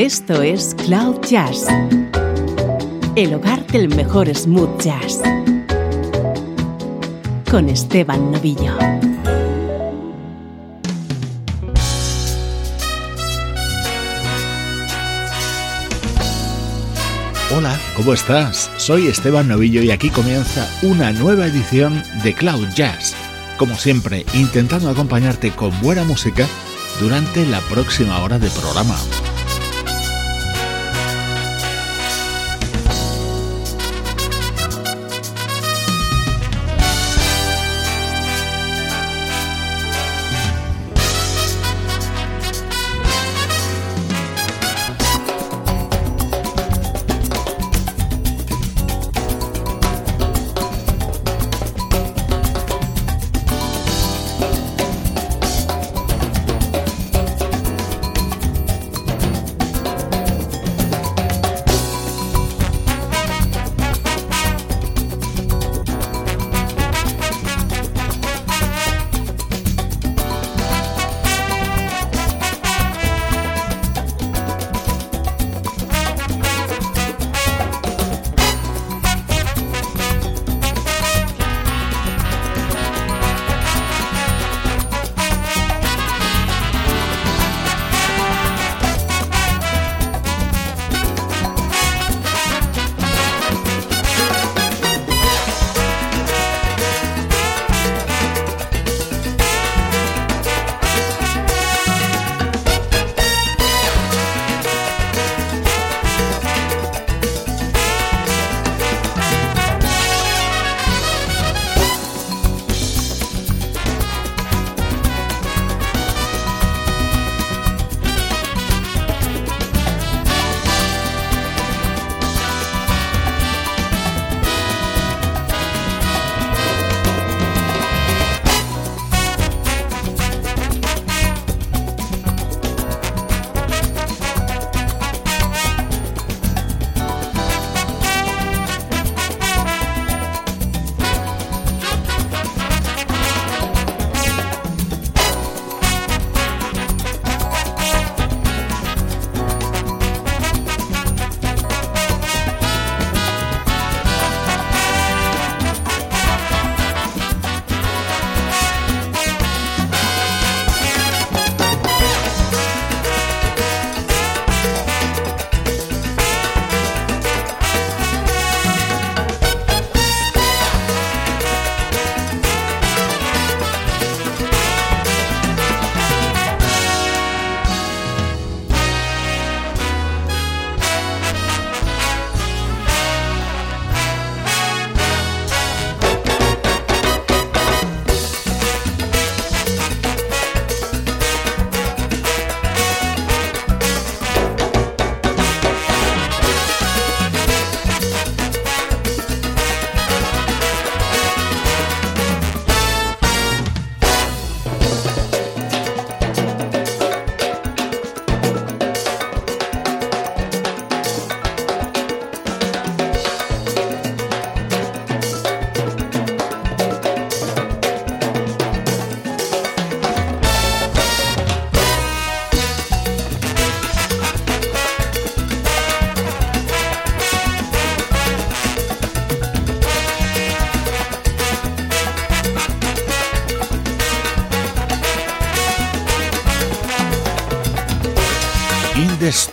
Esto es Cloud Jazz, el hogar del mejor smooth jazz, con Esteban Novillo. Hola, ¿cómo estás? Soy Esteban Novillo y aquí comienza una nueva edición de Cloud Jazz. Como siempre, intentando acompañarte con buena música durante la próxima hora de programa.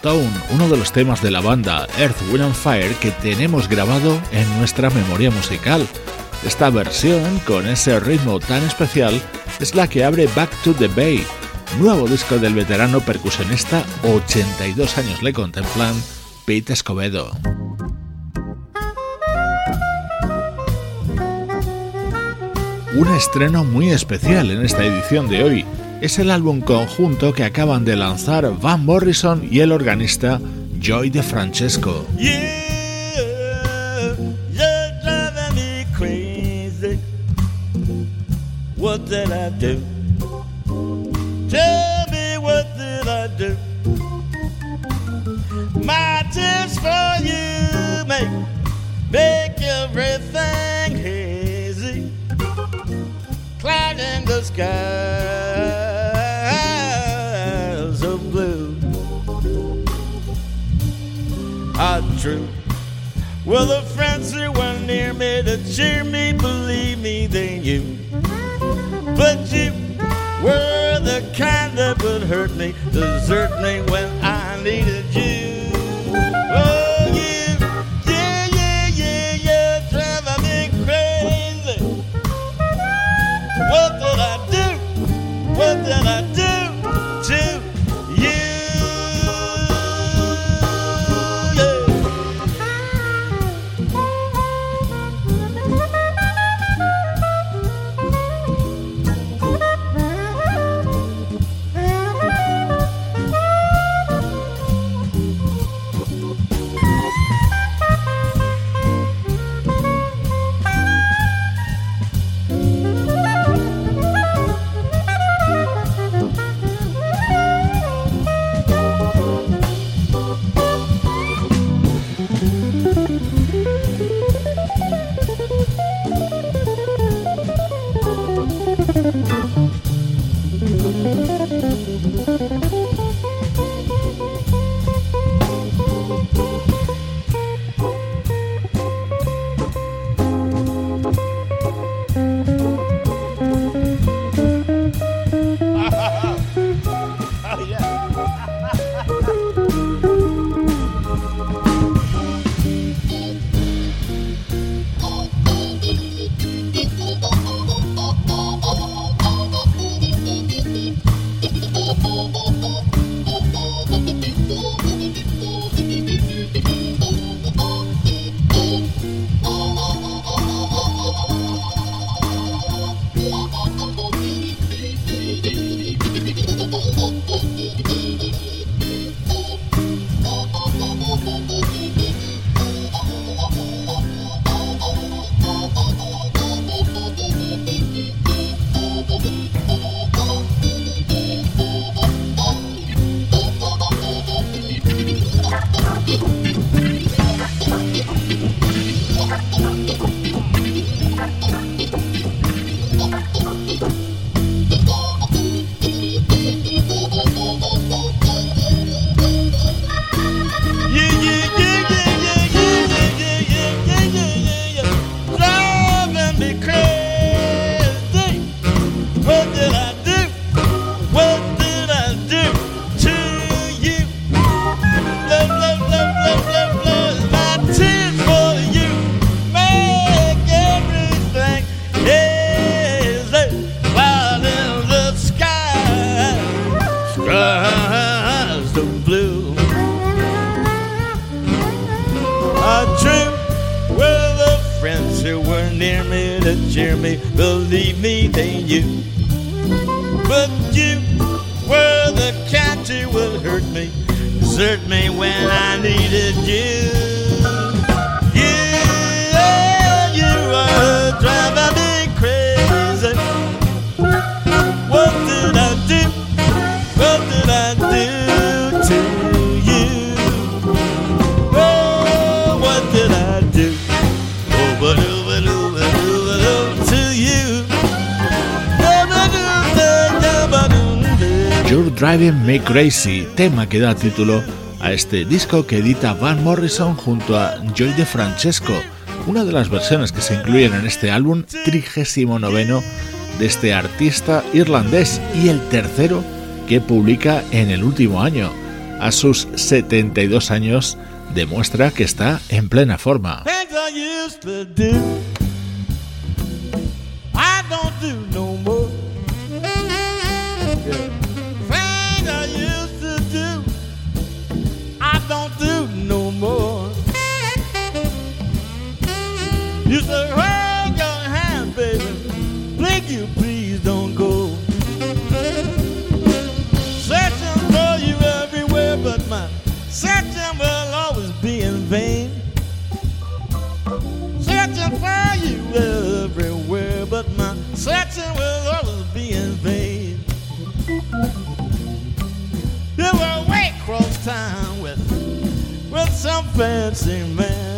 Stone, uno de los temas de la banda Earth, Wind and Fire que tenemos grabado en nuestra memoria musical. Esta versión, con ese ritmo tan especial, es la que abre Back to the Bay, nuevo disco del veterano percusionista, 82 años le contemplan, Pete Escobedo. Un estreno muy especial en esta edición de hoy es el álbum conjunto que acaban de lanzar Van Morrison y el organista Joy de Francesco. Well, the friends who were near me to cheer me, believe me, they knew. But you were the kind that would hurt me, Crazy, tema que da título a este disco que edita Van Morrison junto a Joy de Francesco, una de las versiones que se incluyen en este álbum 39 de este artista irlandés y el tercero que publica en el último año. A sus 72 años demuestra que está en plena forma. Some fancy man.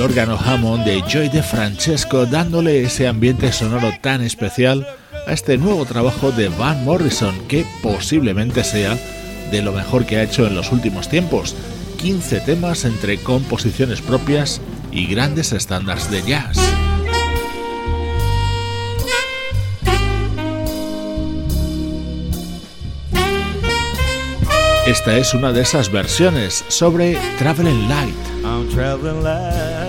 Órgano Hammond de Joy de Francesco dándole ese ambiente sonoro tan especial a este nuevo trabajo de Van Morrison que posiblemente sea de lo mejor que ha hecho en los últimos tiempos. 15 temas entre composiciones propias y grandes estándares de jazz. Esta es una de esas versiones sobre Traveling Light. I'm traveling light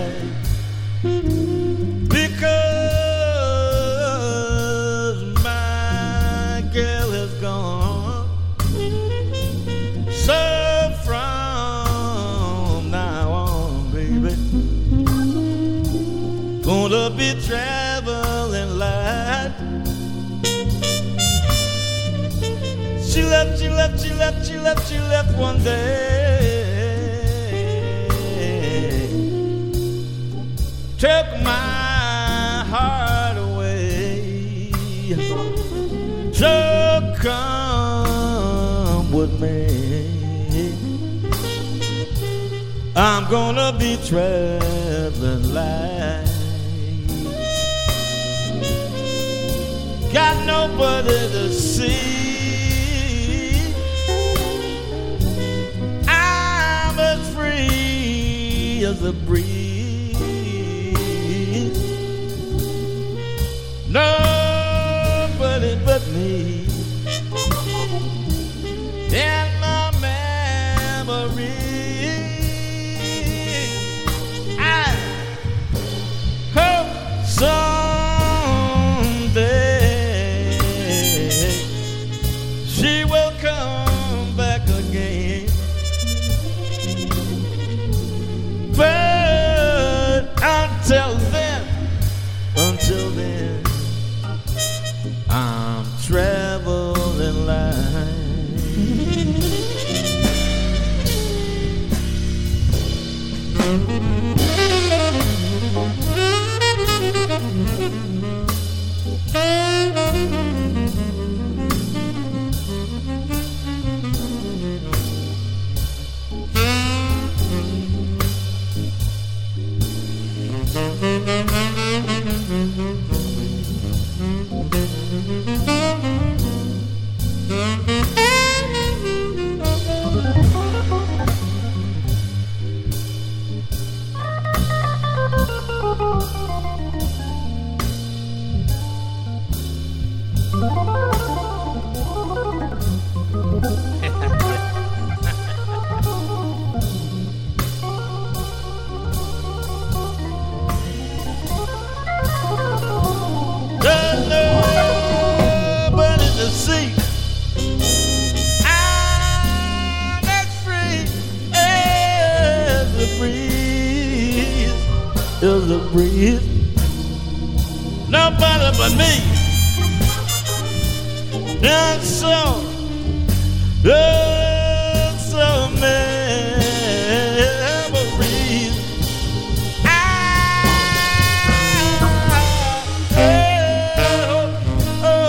left, she left, she left, one day. Took my heart away. So come with me. I'm gonna be traveling light. Got nobody to see. the breeze.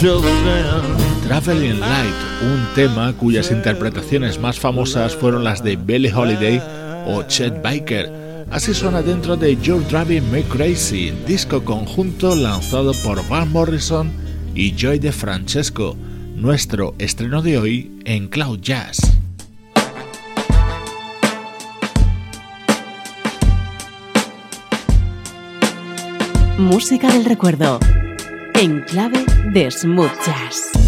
Traveling Light, un tema cuyas interpretaciones más famosas fueron las de Billie Holiday o Chet Baker. Así suena dentro de You're Driving Me Crazy, disco conjunto lanzado por Van Morrison y Joy de Francesco, nuestro estreno de hoy en Cloud Jazz. Música del recuerdo, en clave de smooth.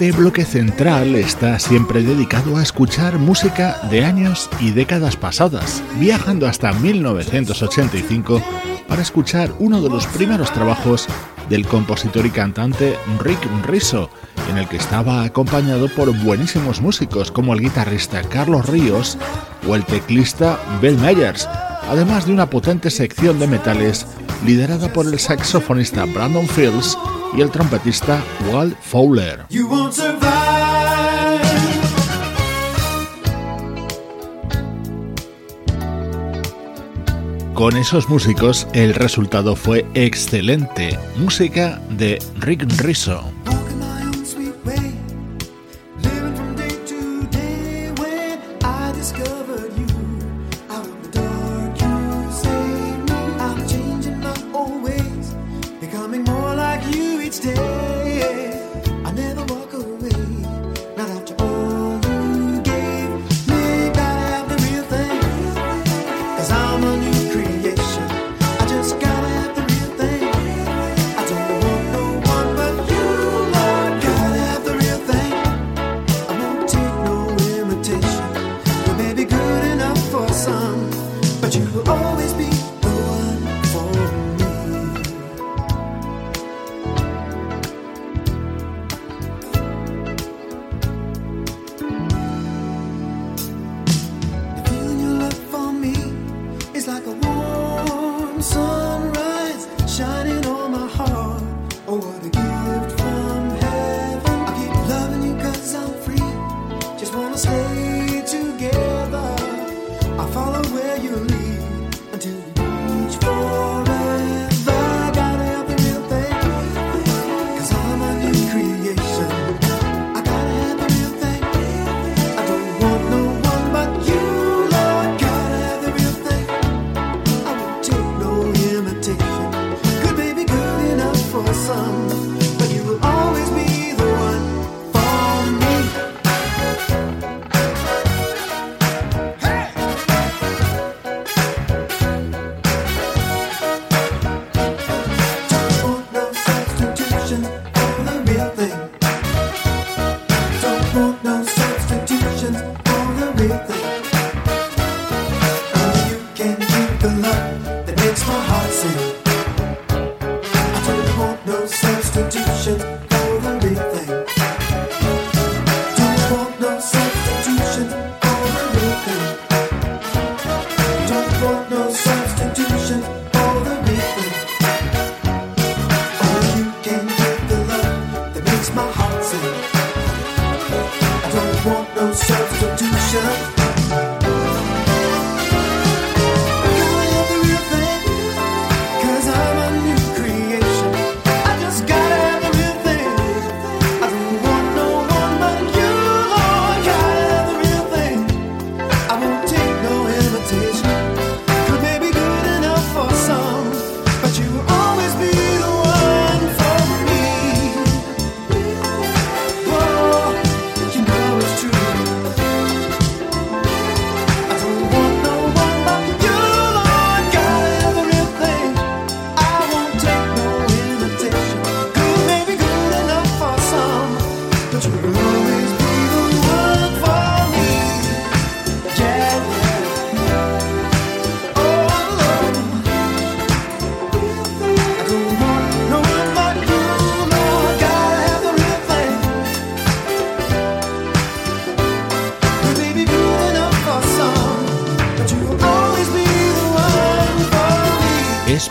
Este bloque central está siempre dedicado a escuchar música de años y décadas pasadas, viajando hasta 1985 para escuchar uno de los primeros trabajos del compositor y cantante Rick Rizzo, en el que estaba acompañado por buenísimos músicos como el guitarrista Carlos Ríos o el teclista Bill Meyers, además de una potente sección de metales liderada por el saxofonista Brandon Fields y el trompetista Walt Fowler. Con esos músicos el resultado fue excelente, música de Rick Rizzo.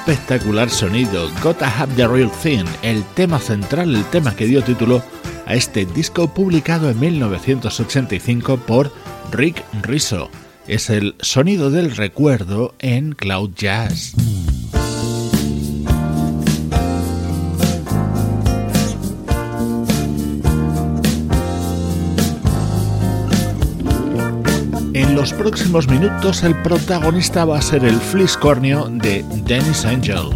Espectacular sonido, Gotta Have the Real Thing, el tema central, el tema que dio título a este disco publicado en 1985 por Rick Rizzo. Es el sonido del recuerdo en Cloud Jazz. Los próximos minutos el protagonista va a ser el fliscornio de Dennis Angel.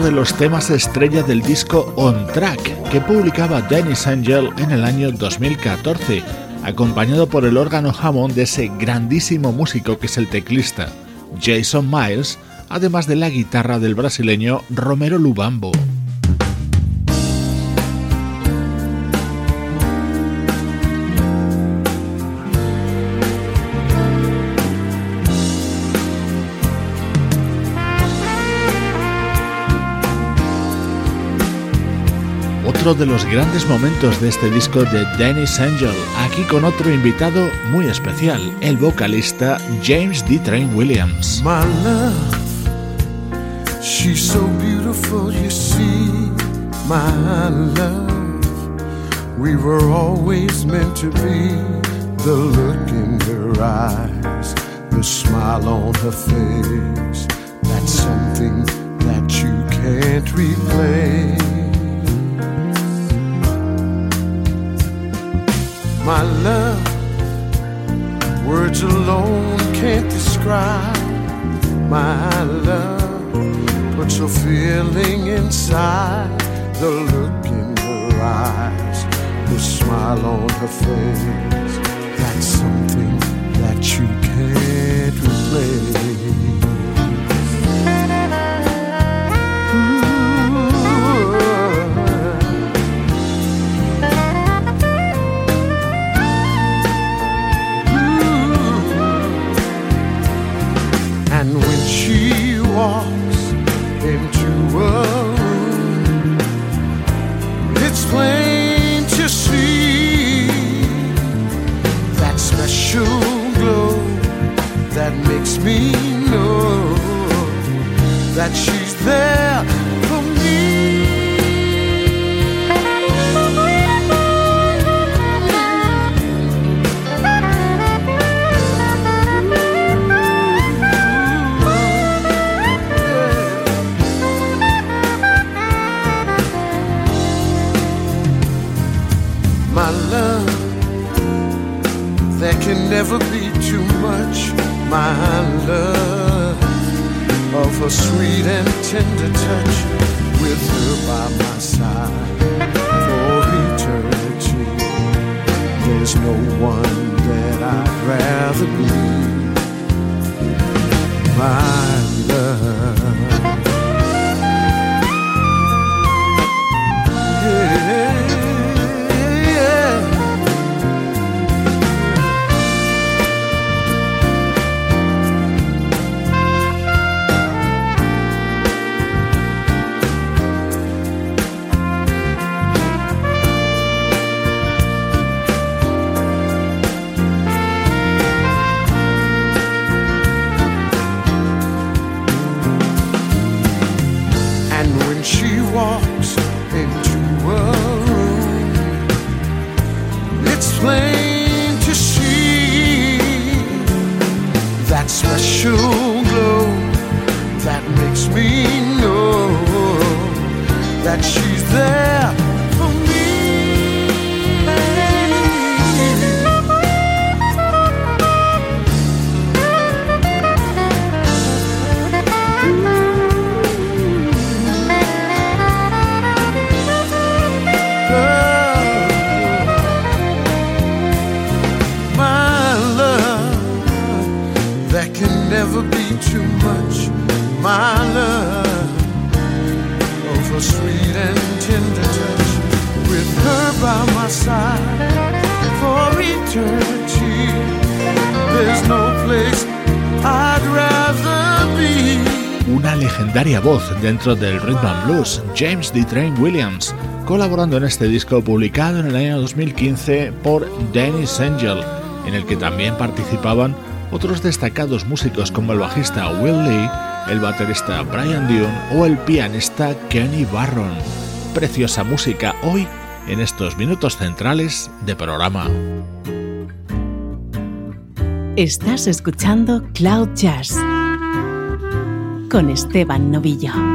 Los temas estrella del disco On Track que publicaba Dennis Angel en el año 2014, acompañado por el órgano Hammond de ese grandísimo músico que es el teclista Jason Miles, además de la guitarra del brasileño Romero Lubambo. Otro de los grandes momentos de este disco de Dennis Angel, aquí con otro invitado muy especial, el vocalista James D. Train Williams. My love, she's so beautiful, you see, my love. We were always meant to be the look in her eyes, the smile on her face. That's something that you can't replace. My love. Words alone can't describe my love. But your feeling inside, the look in her eyes, the smile on her face. That's something that you can't. me know that she's there Una legendaria voz dentro del rhythm and blues, James D. Train Williams, colaborando en este disco publicado en el año 2015 por Dennis Angel, en el que también participaban otros destacados músicos como el bajista Will Lee, el baterista Brian Dune o el pianista Kenny Barron. Preciosa música hoy en estos minutos centrales de programa. Estás escuchando Cloud Jazz con Esteban Novillo.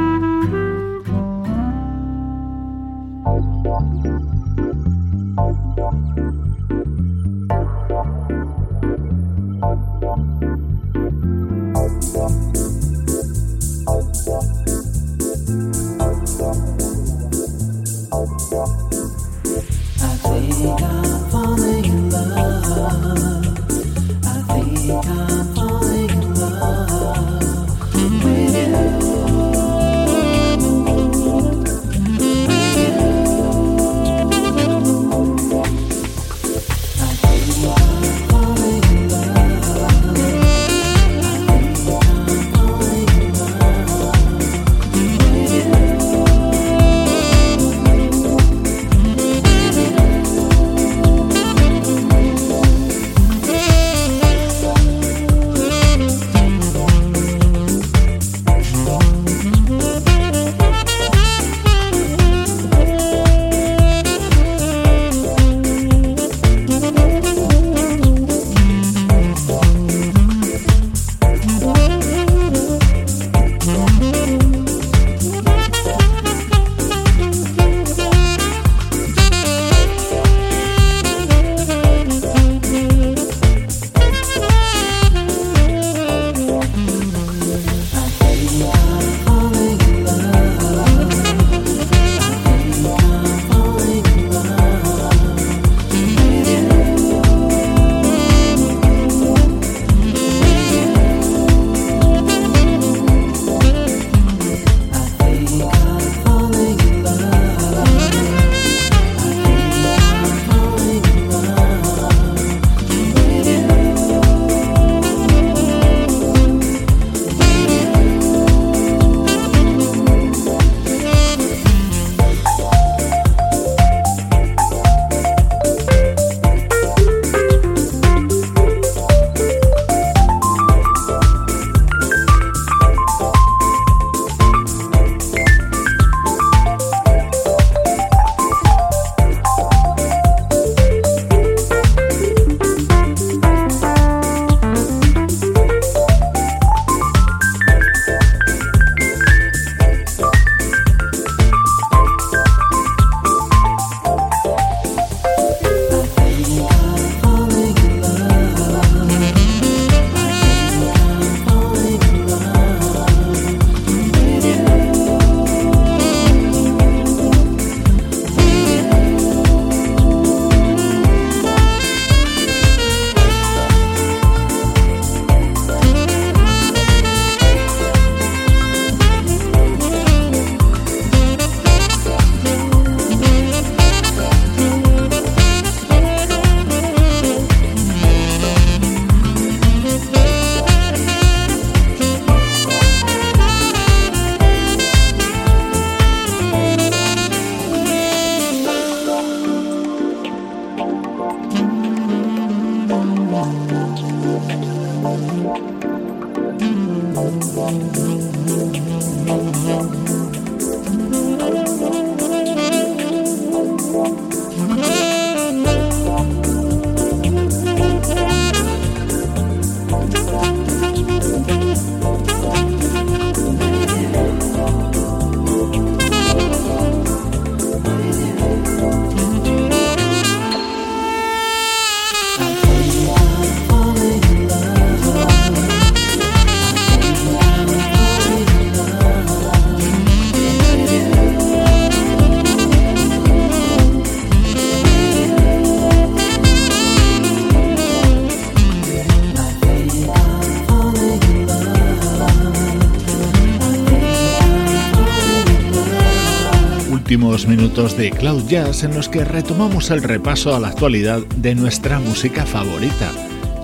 Minutos de Cloud Jazz en los que retomamos el repaso a la actualidad de nuestra música favorita.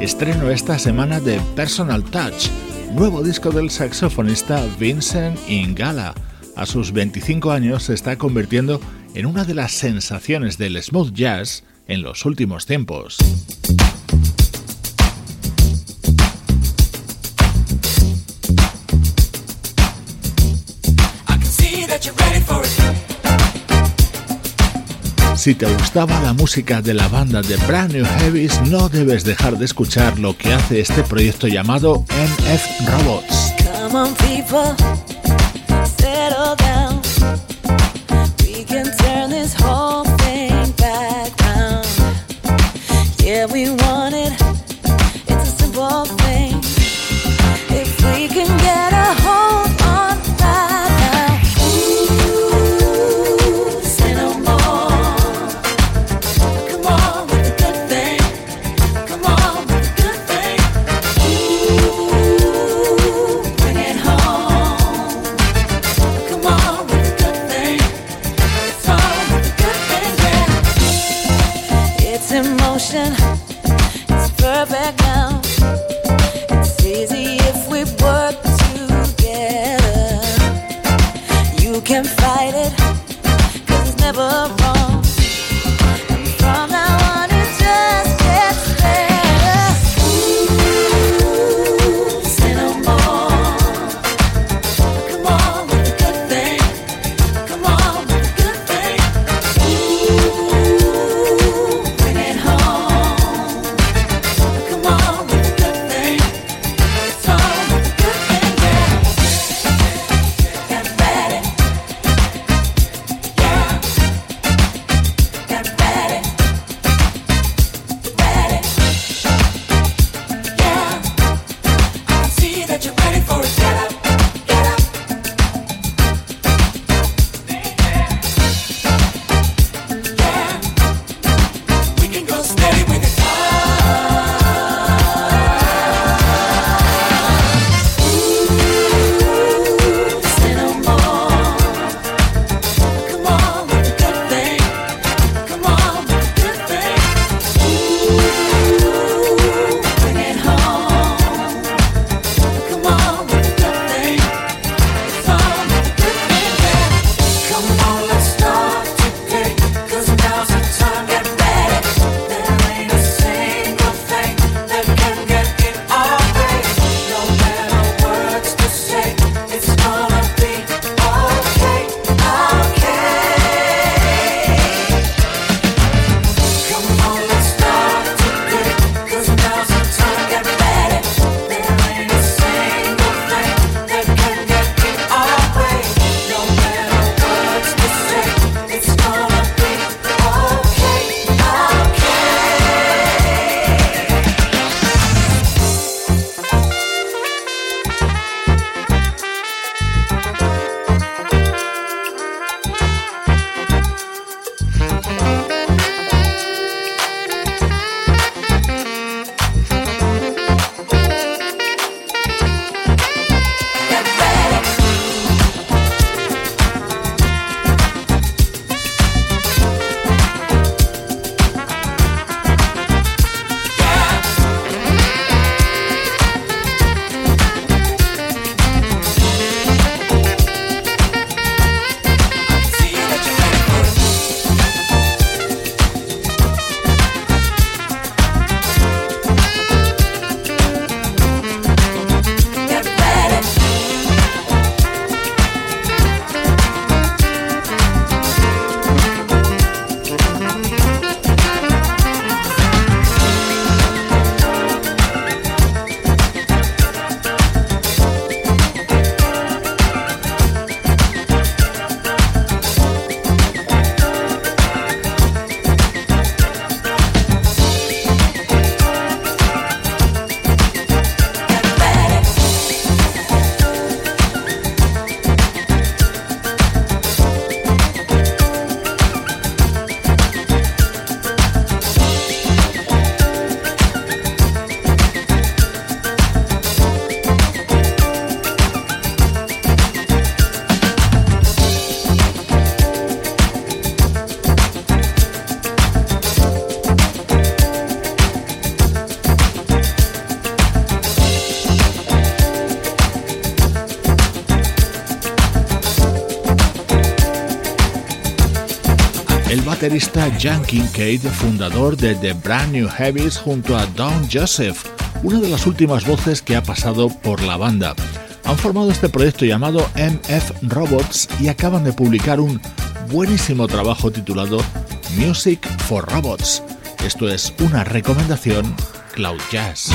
Estreno esta semana de Personal Touch, nuevo disco del saxofonista Vincent Ingala. A sus 25 años se está convirtiendo en una de las sensaciones del smooth jazz en los últimos tiempos. Si te gustaba la música de la banda de Brand New Heavies, no debes dejar de escuchar lo que hace este proyecto llamado MF Robots. Jan Kincaid, fundador de The Brand New Heavies junto a Don Joseph, una de las últimas voces que ha pasado por la banda. Han formado este proyecto llamado MF Robots y acaban de publicar un buenísimo trabajo titulado Music for Robots. Esto es una recomendación Cloud Jazz.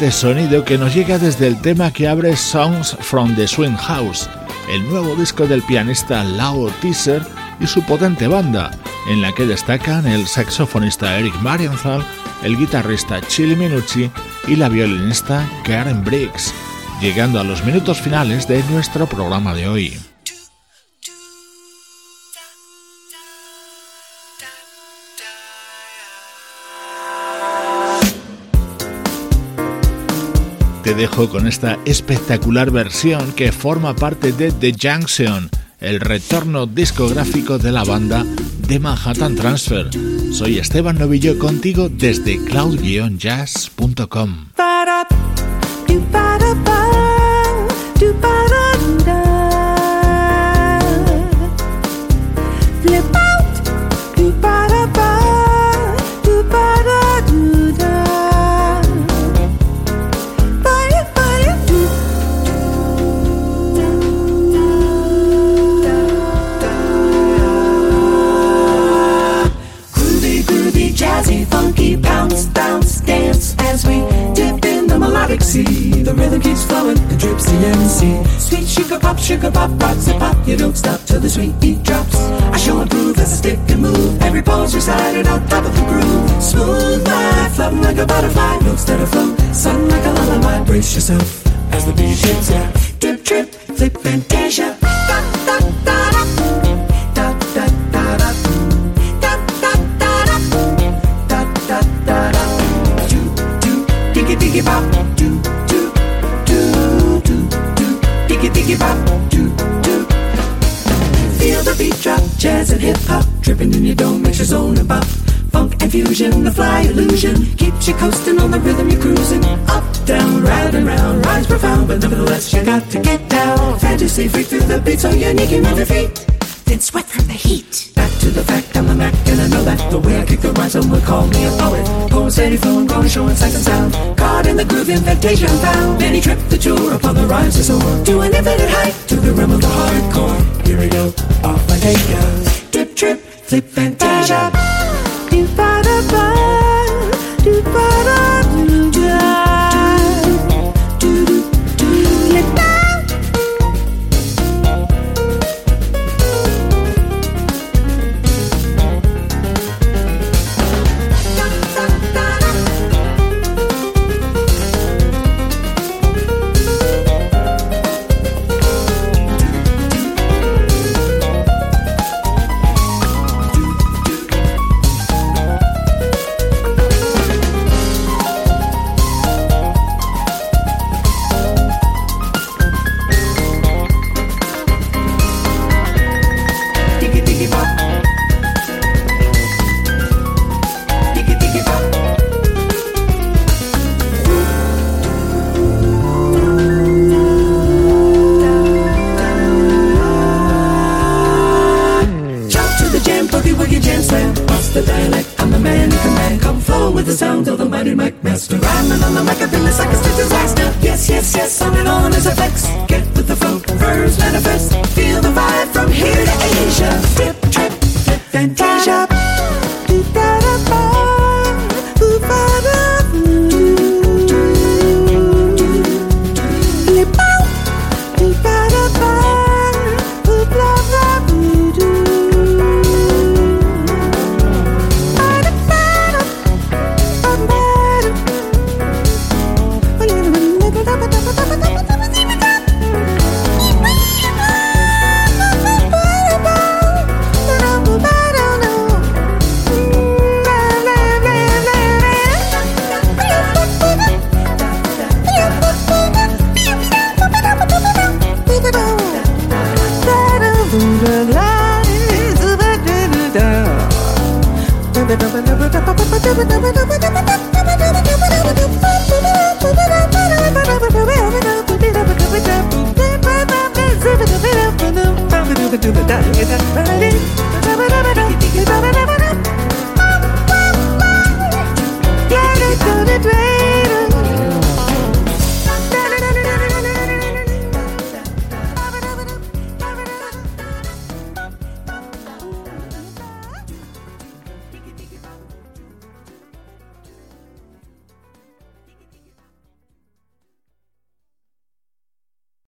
Apabullante sonido que nos llega desde el tema que abre Songs from the Swing House, el nuevo disco del pianista Lao Teaser y su potente banda, en la que destacan el saxofonista Eric Marienthal, el guitarrista Chili Minucci y la violinista Karen Briggs, llegando a los minutos finales de nuestro programa de hoy. Te dejo con esta espectacular versión que forma parte de The Junction, el retorno discográfico de la banda de Manhattan Transfer. Soy Esteban Novillo contigo desde cloud-jazz.com. The rhythm keeps flowing, it drips the MC. Sweet sugar pop, sugar pop, rocks and pop. You don't stop till the sweet beat drops. I show and prove as I stick and move. Every pose recited on top of the groove. Smooth life, floating like a butterfly. Notes that are flow, sun like a lullaby. Brace yourself as the beat hits ya. Drip, drip, flip, fantasia. Jazz and hip hop, dripping in your dome makes your zone and bop. Funk and fusion, the fly illusion keeps you coasting on the rhythm you're cruising. Up, down, round and round, rhymes profound, but nevertheless you got to get down. Fantasy freak through the beat so unique you move your feet then sweat from the heat. To the fact, I'm the Mac, and I know that the way I kick the rhyme, someone call me a poet. Poem steady flowing, growing, showing sight and sound. Caught in the groove, invitation found. Many trip the tour upon the rhymes to soar. To an infinite height, to the realm of the hardcore. Here we go, off I take ya. Dip, trip, flip, fantasia. Do ba da